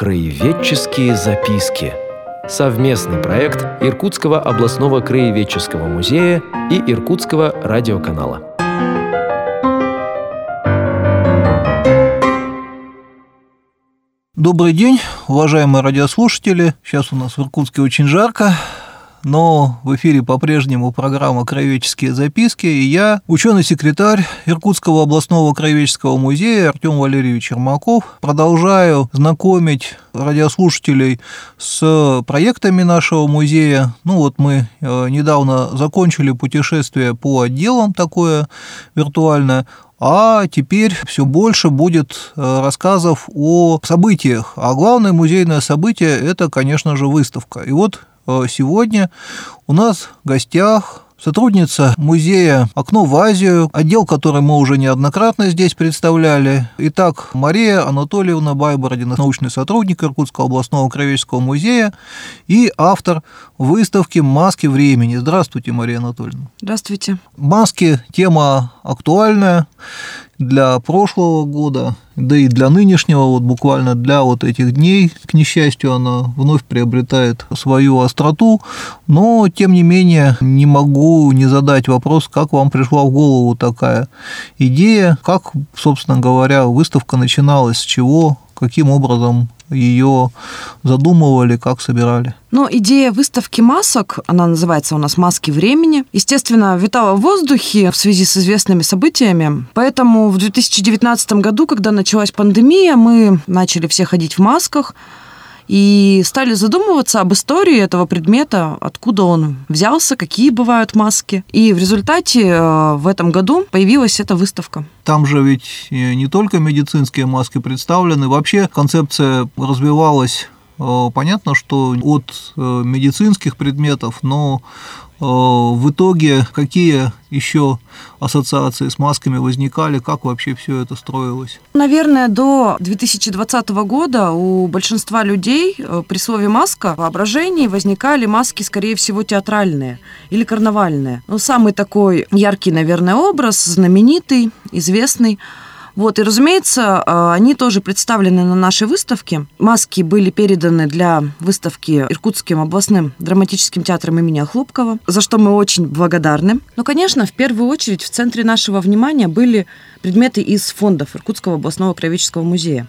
Краеведческие записки. Совместный проект Иркутского областного краеведческого музея и Иркутского радиоканала. Добрый день, уважаемые радиослушатели. Сейчас у нас в Иркутске очень жарко но в эфире по-прежнему программа «Краеведческие записки», и я, ученый-секретарь Иркутского областного краеведческого музея Артем Валерьевич Ермаков, продолжаю знакомить радиослушателей с проектами нашего музея. Ну вот мы э, недавно закончили путешествие по отделам такое виртуальное, а теперь все больше будет э, рассказов о событиях. А главное музейное событие – это, конечно же, выставка. И вот сегодня у нас в гостях сотрудница музея «Окно в Азию», отдел, который мы уже неоднократно здесь представляли. Итак, Мария Анатольевна Байбородина, научный сотрудник Иркутского областного краеведческого музея и автор выставки «Маски времени». Здравствуйте, Мария Анатольевна. Здравствуйте. Маски – тема актуальная для прошлого года, да и для нынешнего, вот буквально для вот этих дней, к несчастью, она вновь приобретает свою остроту, но, тем не менее, не могу не задать вопрос, как вам пришла в голову такая идея, как, собственно говоря, выставка начиналась, с чего, каким образом ее задумывали, как собирали? Ну, идея выставки масок, она называется у нас «Маски времени», естественно, витала в воздухе в связи с известными событиями. Поэтому в 2019 году, когда началась пандемия, мы начали все ходить в масках, и стали задумываться об истории этого предмета, откуда он взялся, какие бывают маски. И в результате э, в этом году появилась эта выставка. Там же ведь не только медицинские маски представлены, вообще концепция развивалась э, Понятно, что от э, медицинских предметов, но Э, в итоге какие еще ассоциации с масками возникали, как вообще все это строилось? Наверное, до 2020 года у большинства людей э, при слове маска в воображении возникали маски, скорее всего, театральные или карнавальные. Но самый такой яркий, наверное, образ, знаменитый, известный – вот, и, разумеется, а, они тоже представлены на нашей выставке. Маски были переданы для выставки Иркутским областным драматическим театром имени Хлопкова, за что мы очень благодарны. Но, конечно, в первую очередь в центре нашего внимания были предметы из фондов Иркутского областного краеведческого музея.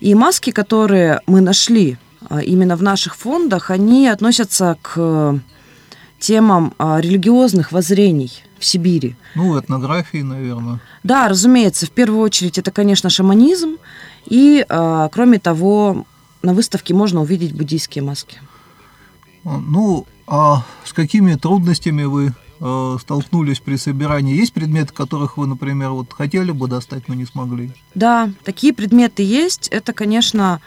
И маски, которые мы нашли а, именно в наших фондах, они относятся к темам а, религиозных воззрений в Сибири. Ну, этнографии, наверное. Да, разумеется. В первую очередь это, конечно, шаманизм. И, а, кроме того, на выставке можно увидеть буддийские маски. А, ну, а с какими трудностями вы столкнулись при собирании? Есть предметы, которых вы, например, вот хотели бы достать, но не смогли? Да, такие предметы есть. Это, конечно,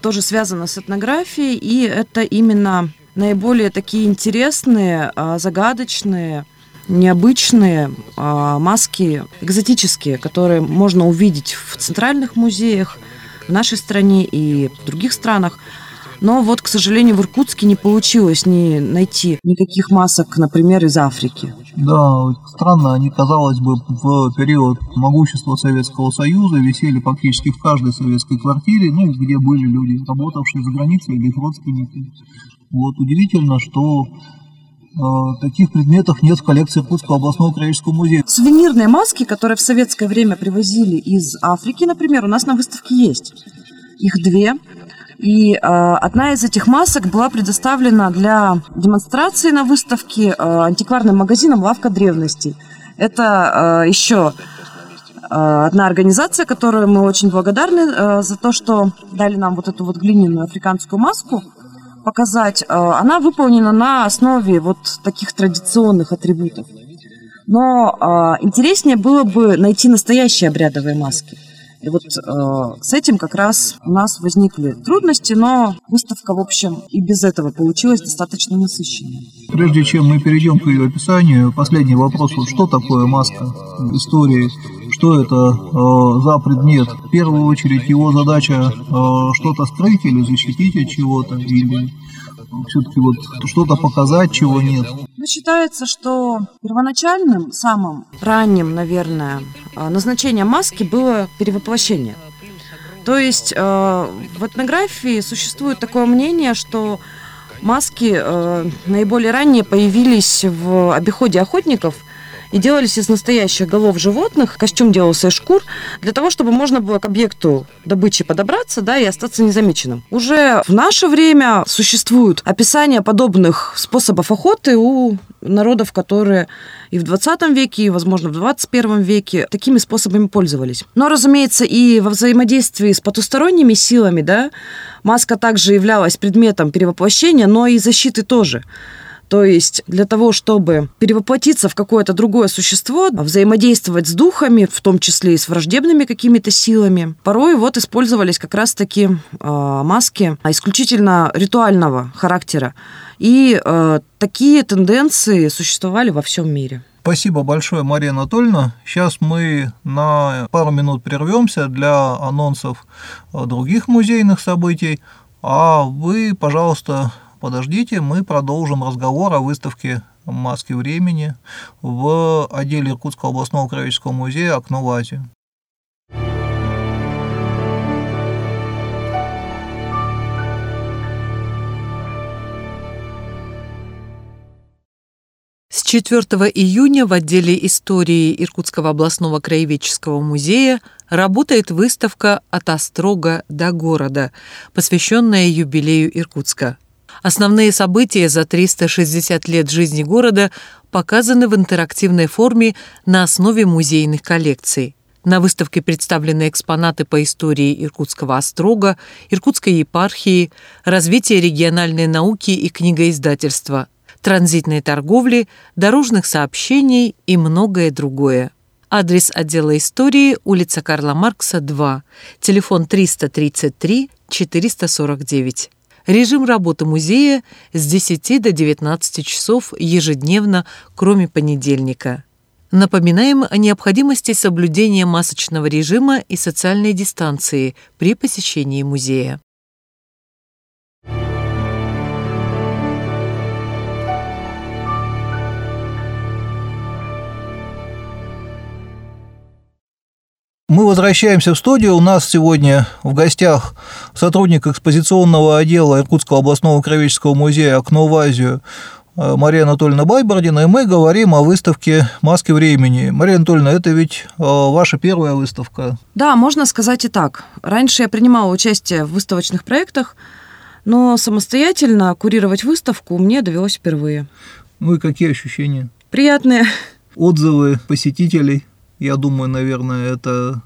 тоже связано с этнографией, и это именно наиболее такие интересные, загадочные, необычные а, маски, экзотические, которые можно увидеть в центральных музеях в нашей стране и в других странах. Но вот, к сожалению, в Иркутске не получилось ни найти никаких масок, например, из Африки. Да, странно, они, казалось бы, в период могущества Советского Союза висели практически в каждой советской квартире, ну, где были люди, работавшие за границей или их родственники. Вот удивительно, что таких предметов нет в коллекции Иркутского областного краеведческого музея. Сувенирные маски, которые в советское время привозили из Африки, например, у нас на выставке есть. Их две. И э, одна из этих масок была предоставлена для демонстрации на выставке э, антикварным магазином «Лавка древностей». Это э, еще э, одна организация, которой мы очень благодарны э, за то, что дали нам вот эту вот глиняную африканскую маску – показать, э, она выполнена на основе вот таких традиционных атрибутов. Но э, интереснее было бы найти настоящие обрядовые маски. И вот э, с этим как раз у нас возникли трудности, но выставка, в общем, и без этого получилась достаточно насыщенной. Прежде чем мы перейдем к ее описанию, последний вопрос. Что такое маска в истории? Что это э, за предмет? В первую очередь его задача э, что-то скрыть или защитить от чего-то, или все-таки вот что-то показать, чего нет. Ну, считается, что первоначальным, самым ранним, наверное, а, назначением маски было перевоплощение. То есть э, в этнографии существует такое мнение, что маски э, наиболее ранее появились в обиходе охотников – и делались из настоящих голов животных. Костюм делался из шкур для того, чтобы можно было к объекту добычи подобраться, да, и остаться незамеченным. Уже в наше время существуют описания подобных способов охоты у народов, которые и в 20 веке, и, возможно, в 21 веке такими способами пользовались. Но, разумеется, и во взаимодействии с потусторонними силами, да, маска также являлась предметом перевоплощения, но и защиты тоже. То есть для того, чтобы перевоплотиться в какое-то другое существо, взаимодействовать с духами, в том числе и с враждебными какими-то силами, порой вот использовались как раз-таки э, маски исключительно ритуального характера. И э, такие тенденции существовали во всем мире. Спасибо большое, Мария Анатольевна. Сейчас мы на пару минут прервемся для анонсов других музейных событий. А вы, пожалуйста, подождите, мы продолжим разговор о выставке «Маски времени» в отделе Иркутского областного краеведческого музея «Окно в Азию». С 4 июня в отделе истории Иркутского областного краеведческого музея работает выставка «От острога до города», посвященная юбилею Иркутска. Основные события за 360 лет жизни города показаны в интерактивной форме на основе музейных коллекций. На выставке представлены экспонаты по истории Иркутского острога, Иркутской епархии, развития региональной науки и книгоиздательства, транзитной торговли, дорожных сообщений и многое другое. Адрес отдела истории – улица Карла Маркса, 2, телефон 333 449. Режим работы музея с 10 до 19 часов ежедневно, кроме понедельника. Напоминаем о необходимости соблюдения масочного режима и социальной дистанции при посещении музея. Мы возвращаемся в студию. У нас сегодня в гостях сотрудник экспозиционного отдела Иркутского областного краеведческого музея «Окно в Азию» Мария Анатольевна Байбордина, и мы говорим о выставке «Маски времени». Мария Анатольевна, это ведь э, ваша первая выставка. Да, можно сказать и так. Раньше я принимала участие в выставочных проектах, но самостоятельно курировать выставку мне довелось впервые. Ну и какие ощущения? Приятные. Отзывы посетителей? Я думаю, наверное, это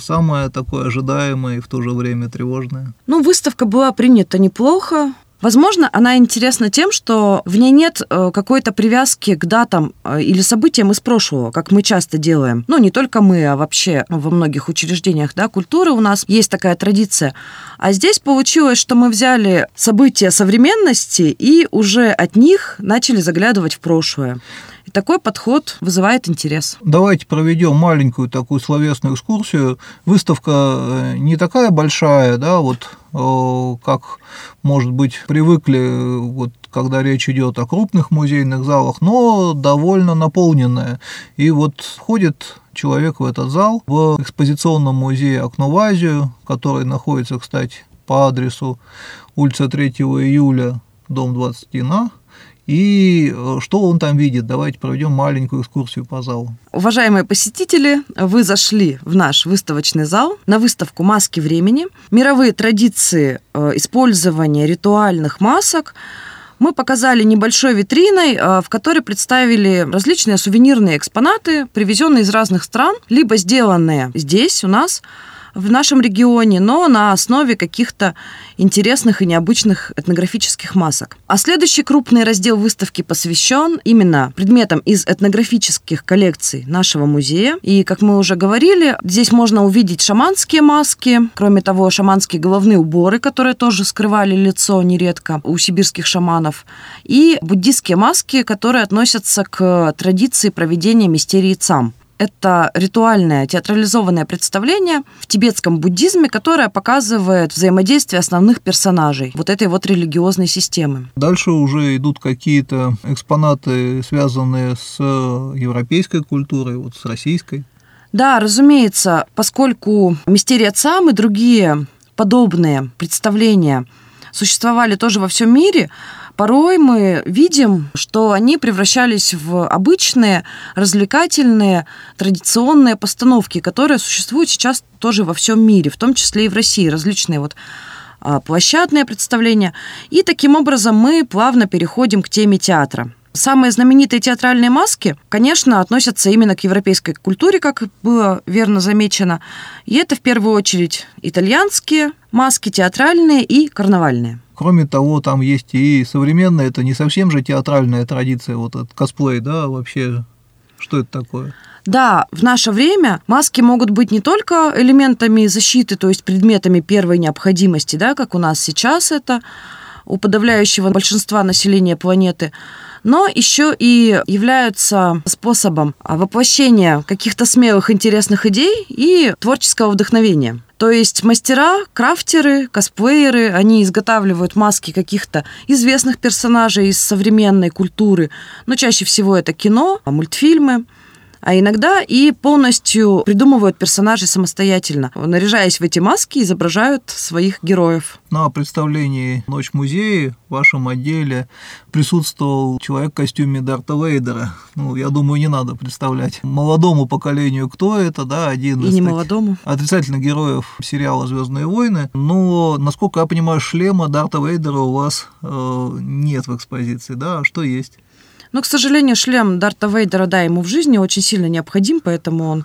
самое такое ожидаемое и в то же время тревожное. Ну, выставка была принята неплохо. Возможно, она интересна тем, что в ней нет э, какой-то привязки к датам э, или событиям из прошлого, как мы часто делаем. Ну, не только мы, а вообще во многих учреждениях да, культуры у нас есть такая традиция. А здесь получилось, что мы взяли события современности и уже от них начали заглядывать в прошлое. И такой подход вызывает интерес. Давайте проведем маленькую такую словесную экскурсию. Выставка э, не такая большая, да, вот э, как, может быть, привыкли, вот, когда речь идет о крупных музейных залах, но довольно наполненная. И вот входит человек в этот зал в экспозиционном музее «Окно в Азию», который находится, кстати, по адресу улица 3 июля, дом 21А, и э, что он там видит. Давайте проведем маленькую экскурсию по залу. Уважаемые посетители, вы зашли в наш выставочный зал на выставку «Маски времени». Мировые традиции э, использования ритуальных масок мы показали небольшой витриной, э, в которой представили различные сувенирные экспонаты, привезенные из разных стран, либо сделанные здесь у нас – в нашем регионе, но на основе каких-то интересных и необычных этнографических масок. А следующий крупный раздел выставки посвящен именно предметам из этнографических коллекций нашего музея. И, как мы уже говорили, здесь можно увидеть шаманские маски, кроме того, шаманские головные уборы, которые тоже скрывали лицо нередко у сибирских шаманов, и буддийские маски, которые относятся к традиции проведения мистерии цам это ритуальное театрализованное представление в тибетском буддизме, которое показывает взаимодействие основных персонажей вот этой вот религиозной системы. Дальше уже идут какие-то экспонаты, связанные с европейской культурой, вот с российской. Да, разумеется, поскольку мистерия Цам и другие подобные представления существовали тоже во всем мире, порой мы видим, что они превращались в обычные, развлекательные, традиционные постановки, которые существуют сейчас тоже во всем мире, в том числе и в России, различные вот а, площадные представления. И таким образом мы плавно переходим к теме театра. Самые знаменитые театральные маски, конечно, относятся именно к европейской культуре, как было верно замечено. И это в первую очередь итальянские маски, театральные и карнавальные. Кроме того, там есть и современная, это не совсем же театральная традиция, вот этот косплей, да, вообще, что это такое? Да, в наше время маски могут быть не только элементами защиты, то есть предметами первой необходимости, да, как у нас сейчас это у подавляющего большинства населения планеты, но еще и являются способом воплощения каких-то смелых, интересных идей и творческого вдохновения. То есть мастера, крафтеры, косплееры, они изготавливают маски каких-то известных персонажей из современной культуры, но чаще всего это кино, мультфильмы а иногда и полностью придумывают персонажей самостоятельно. Наряжаясь в эти маски, изображают своих героев. На представлении «Ночь музея» в вашем отделе присутствовал человек в костюме Дарта Вейдера. Ну, я думаю, не надо представлять молодому поколению, кто это, да, один и из не молодому. отрицательных героев сериала «Звездные войны». Но, насколько я понимаю, шлема Дарта Вейдера у вас э, нет в экспозиции, да? А что есть? Но, к сожалению, шлем Дарта Вейдера, да, ему в жизни очень сильно необходим, поэтому он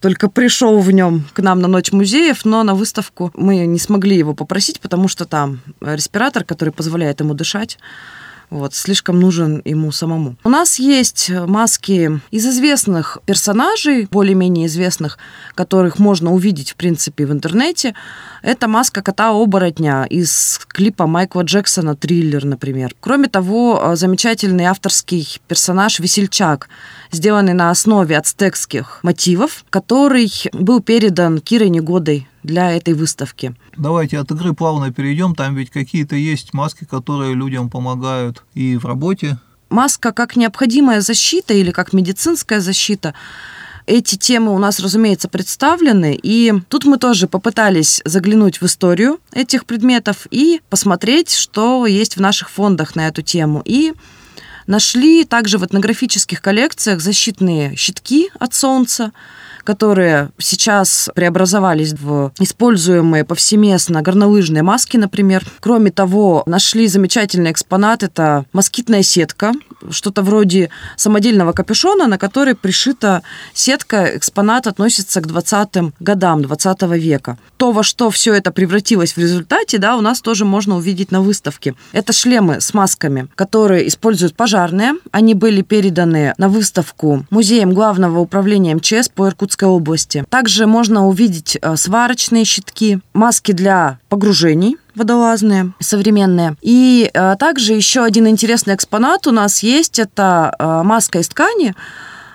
только пришел в нем к нам на ночь музеев, но на выставку мы не смогли его попросить, потому что там респиратор, который позволяет ему дышать, вот, слишком нужен ему самому. У нас есть маски из известных персонажей, более-менее известных, которых можно увидеть, в принципе, в интернете. Это маска кота-оборотня из клипа Майкла Джексона «Триллер», например. Кроме того, замечательный авторский персонаж Весельчак, сделанный на основе ацтекских мотивов, который был передан Кирой Негодой для этой выставки. Давайте от игры плавно перейдем. Там ведь какие-то есть маски, которые людям помогают и в работе. Маска как необходимая защита или как медицинская защита. Эти темы у нас, разумеется, представлены, и тут мы тоже попытались заглянуть в историю этих предметов и посмотреть, что есть в наших фондах на эту тему. И нашли также в этнографических коллекциях защитные щитки от солнца, которые сейчас преобразовались в используемые повсеместно горнолыжные маски, например. Кроме того, нашли замечательный экспонат. Это москитная сетка, что-то вроде самодельного капюшона, на который пришита сетка. Экспонат относится к 20-м годам 20 века. То, во что все это превратилось в результате, да, у нас тоже можно увидеть на выставке. Это шлемы с масками, которые используют пожарные. Они были переданы на выставку музеем главного управления МЧС по Иркутской области. Также можно увидеть э, сварочные щитки, маски для погружений, водолазные, современные. И а, также еще один интересный экспонат у нас есть. Это а, маска из ткани,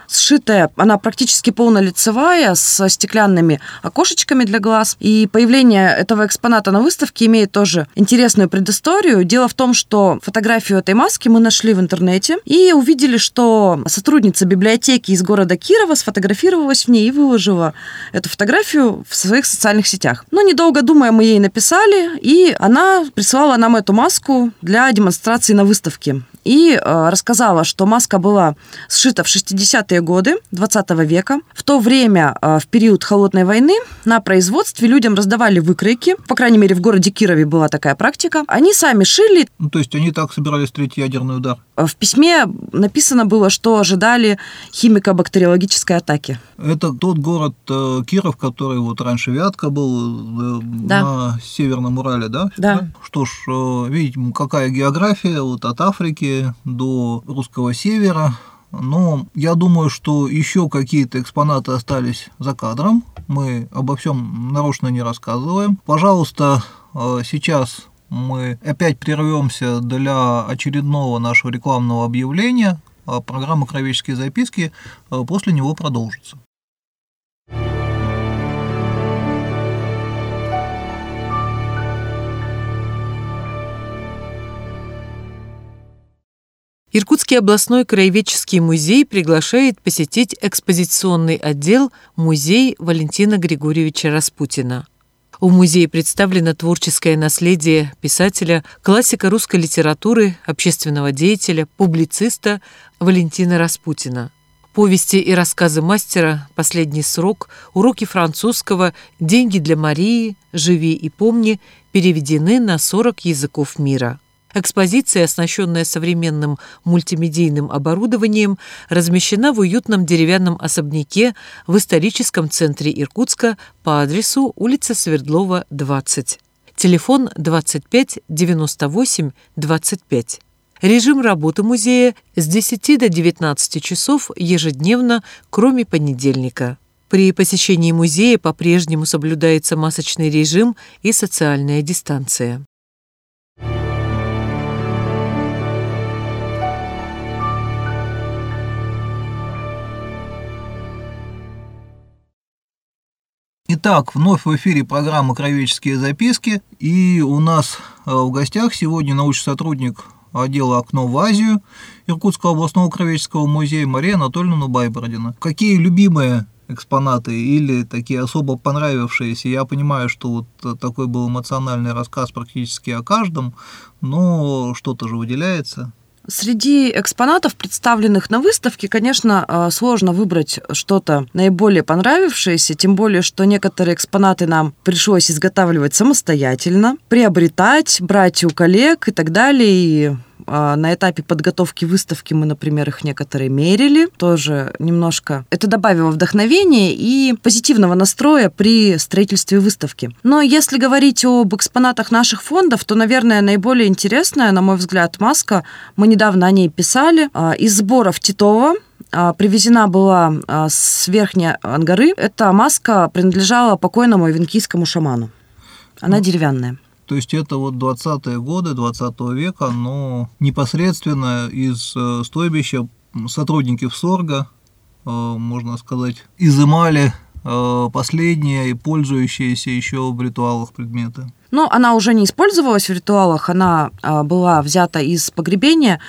сшитая, она практически полнолицевая, со стеклянными окошечками для глаз. И появление этого экспоната на выставке имеет тоже интересную предысторию. Дело в том, что фотографию этой маски мы нашли в интернете и увидели, что сотрудница библиотеки из города Кирова сфотографировалась в ней и выложила эту фотографию в своих социальных сетях. Но недолго думая, мы ей написали, и она прислала нам эту маску для демонстрации на выставке и э, рассказала, что маска была сшита в 60-е годы 20 века. В то время, э, в период Холодной войны, на производстве людям раздавали выкройки. По крайней мере, в городе Кирове была такая практика. Они сами шили. Ну, то есть они так собирались встретить ядерный удар? В письме написано было, что ожидали химико-бактериологической атаки. Это тот город э, Киров, который вот раньше Вятка был да. на Северном Урале, да? Да. Что ж, видите, какая география вот от Африки до русского севера. Но я думаю, что еще какие-то экспонаты остались за кадром. Мы обо всем нарочно не рассказываем. Пожалуйста, э, сейчас мы опять прервемся для очередного нашего рекламного объявления. А программа «Кровеческие записки» э, после него продолжится. Иркутский областной краеведческий музей приглашает посетить экспозиционный отдел «Музей Валентина Григорьевича Распутина». В музее представлено творческое наследие писателя, классика русской литературы, общественного деятеля, публициста Валентина Распутина. Повести и рассказы мастера «Последний срок», уроки французского, «Деньги для Марии», «Живи и помни» переведены на 40 языков мира. Экспозиция, оснащенная современным мультимедийным оборудованием, размещена в уютном деревянном особняке в историческом центре Иркутска по адресу улица Свердлова, 20. Телефон 25 98 25. Режим работы музея с 10 до 19 часов ежедневно, кроме понедельника. При посещении музея по-прежнему соблюдается масочный режим и социальная дистанция. Итак, вновь в эфире программа «Кровеческие записки». И у нас э, в гостях сегодня научный сотрудник отдела «Окно в Азию» Иркутского областного кровеческого музея Мария Анатольевна Байбородина. Какие любимые экспонаты или такие особо понравившиеся. Я понимаю, что вот такой был эмоциональный рассказ практически о каждом, но что-то же выделяется. Среди экспонатов, представленных на выставке, конечно, э, сложно выбрать что-то наиболее понравившееся, тем более, что некоторые экспонаты нам пришлось изготавливать самостоятельно, приобретать, брать у коллег и так далее. И на этапе подготовки выставки мы, например, их некоторые мерили. Тоже немножко это добавило вдохновения и позитивного настроя при строительстве выставки. Но если говорить об экспонатах наших фондов, то, наверное, наиболее интересная, на мой взгляд, маска, мы недавно о ней писали, а, из сборов Титова, а, привезена была с Верхней Ангары. Эта маска принадлежала покойному венкийскому шаману. Она ну, деревянная. То есть это вот 20-е годы 20 века, но непосредственно из э, стойбища сотрудники ВСОРГа, э, можно сказать, изымали э, последние и пользующиеся еще в ритуалах предметы. Но она уже не использовалась в ритуалах, она а, была взята из погребения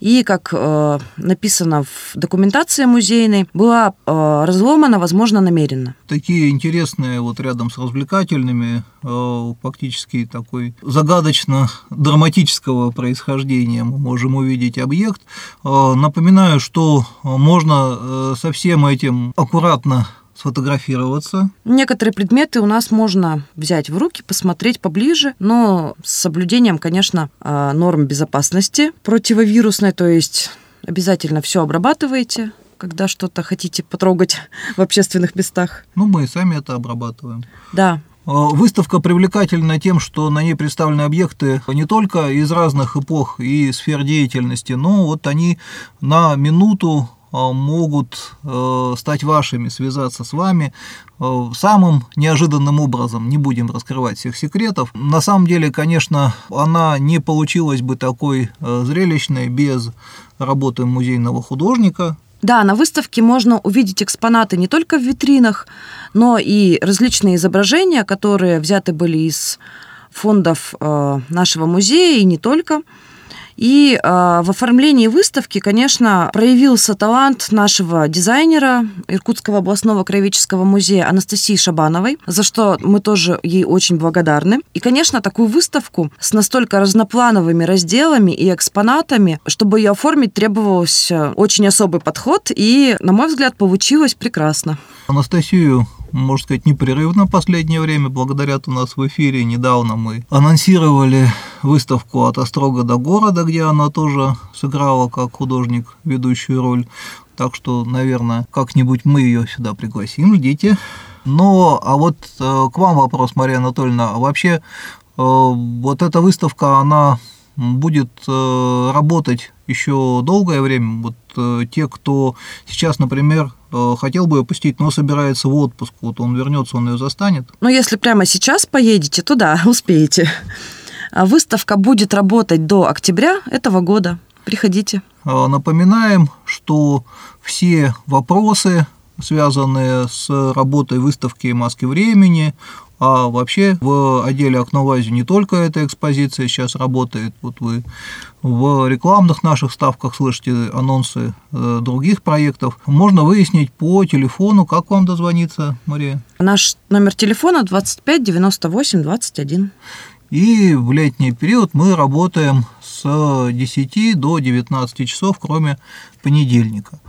и, как а, написано в документации музейной, была а, разломана, возможно, намеренно. Такие интересные, вот рядом с развлекательными, а, фактически такой загадочно-драматического происхождения мы можем увидеть объект. А, напоминаю, что можно со всем этим аккуратно сфотографироваться. Некоторые предметы у нас можно взять в руки, посмотреть поближе, но с соблюдением, конечно, а, норм безопасности противовирусной, то есть обязательно все обрабатываете, когда что-то хотите потрогать в общественных местах. Ну, мы и сами это обрабатываем. Да. А, выставка привлекательна тем, что на ней представлены объекты не только из разных эпох и сфер деятельности, но вот они на минуту могут э, стать вашими, связаться с вами э, самым неожиданным образом. Не будем раскрывать всех секретов. На самом деле, конечно, она не получилась бы такой зрелищной без работы музейного художника, да, на выставке можно увидеть экспонаты не только в витринах, но и различные изображения, которые взяты были из фондов нашего музея и не только. И э, в оформлении выставки, конечно, проявился талант нашего дизайнера Иркутского областного краеведческого музея Анастасии Шабановой, за что мы тоже ей очень благодарны. И, конечно, такую выставку с настолько разноплановыми разделами и экспонатами, чтобы ее оформить, требовался очень особый подход, и, на мой взгляд, получилось прекрасно. Анастасию можно сказать, непрерывно в последнее время. Благодаря у нас в эфире недавно мы анонсировали выставку «От Острога до города», где она тоже сыграла как художник ведущую роль. Так что, наверное, как-нибудь мы ее сюда пригласим, ждите. Но, а вот э, к вам вопрос, Мария Анатольевна. Вообще, э, вот эта выставка, она будет э, работать еще долгое время. Вот э, те, кто сейчас, например, хотел бы ее посетить, но собирается в отпуск, вот он вернется, он ее застанет. Ну, если прямо сейчас поедете, то да, успеете. А выставка будет работать до октября этого года. Приходите. Напоминаем, что все вопросы, связанные с работой выставки «Маски времени», А вообще в отделе «Окно в Азию» не только эта экспозиция сейчас работает. Вот вы в рекламных наших ставках слышите анонсы э, других проектов. Можно выяснить по телефону, как вам дозвониться, Мария. Наш номер телефона 25 98 21. И в летний период мы работаем с 10 до 19 часов, кроме понедельника.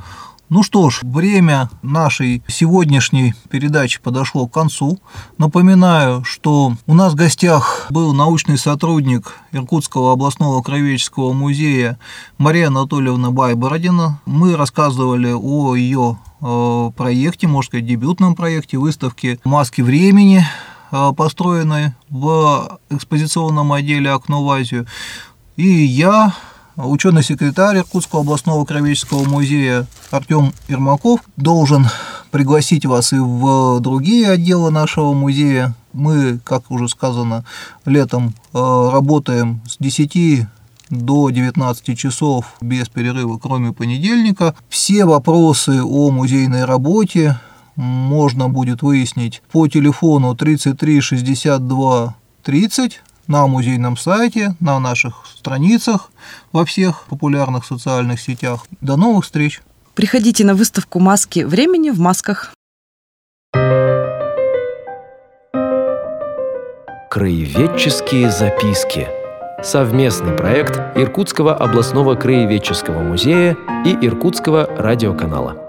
Ну что ж, время нашей сегодняшней передачи подошло к концу. Напоминаю, что у нас в гостях был научный сотрудник Иркутского областного краеведческого музея Мария Анатольевна Байбородина. Мы рассказывали о ее э, проекте, можно сказать, дебютном проекте выставки «Маски времени», э, построенной в экспозиционном отделе «Окно в Азию». И я, ученый секретарь Иркутского областного краеведческого музея Артем Ермаков должен пригласить вас и в другие отделы нашего музея. Мы, как уже сказано, летом э, работаем с 10 до 19 часов без перерыва, кроме понедельника. Все вопросы о музейной работе можно будет выяснить по телефону 33 62 30 на музейном сайте, на наших страницах во всех популярных социальных сетях. До новых встреч! Приходите на выставку «Маски времени» в масках. Краеведческие записки. Совместный проект Иркутского областного краеведческого музея и Иркутского радиоканала.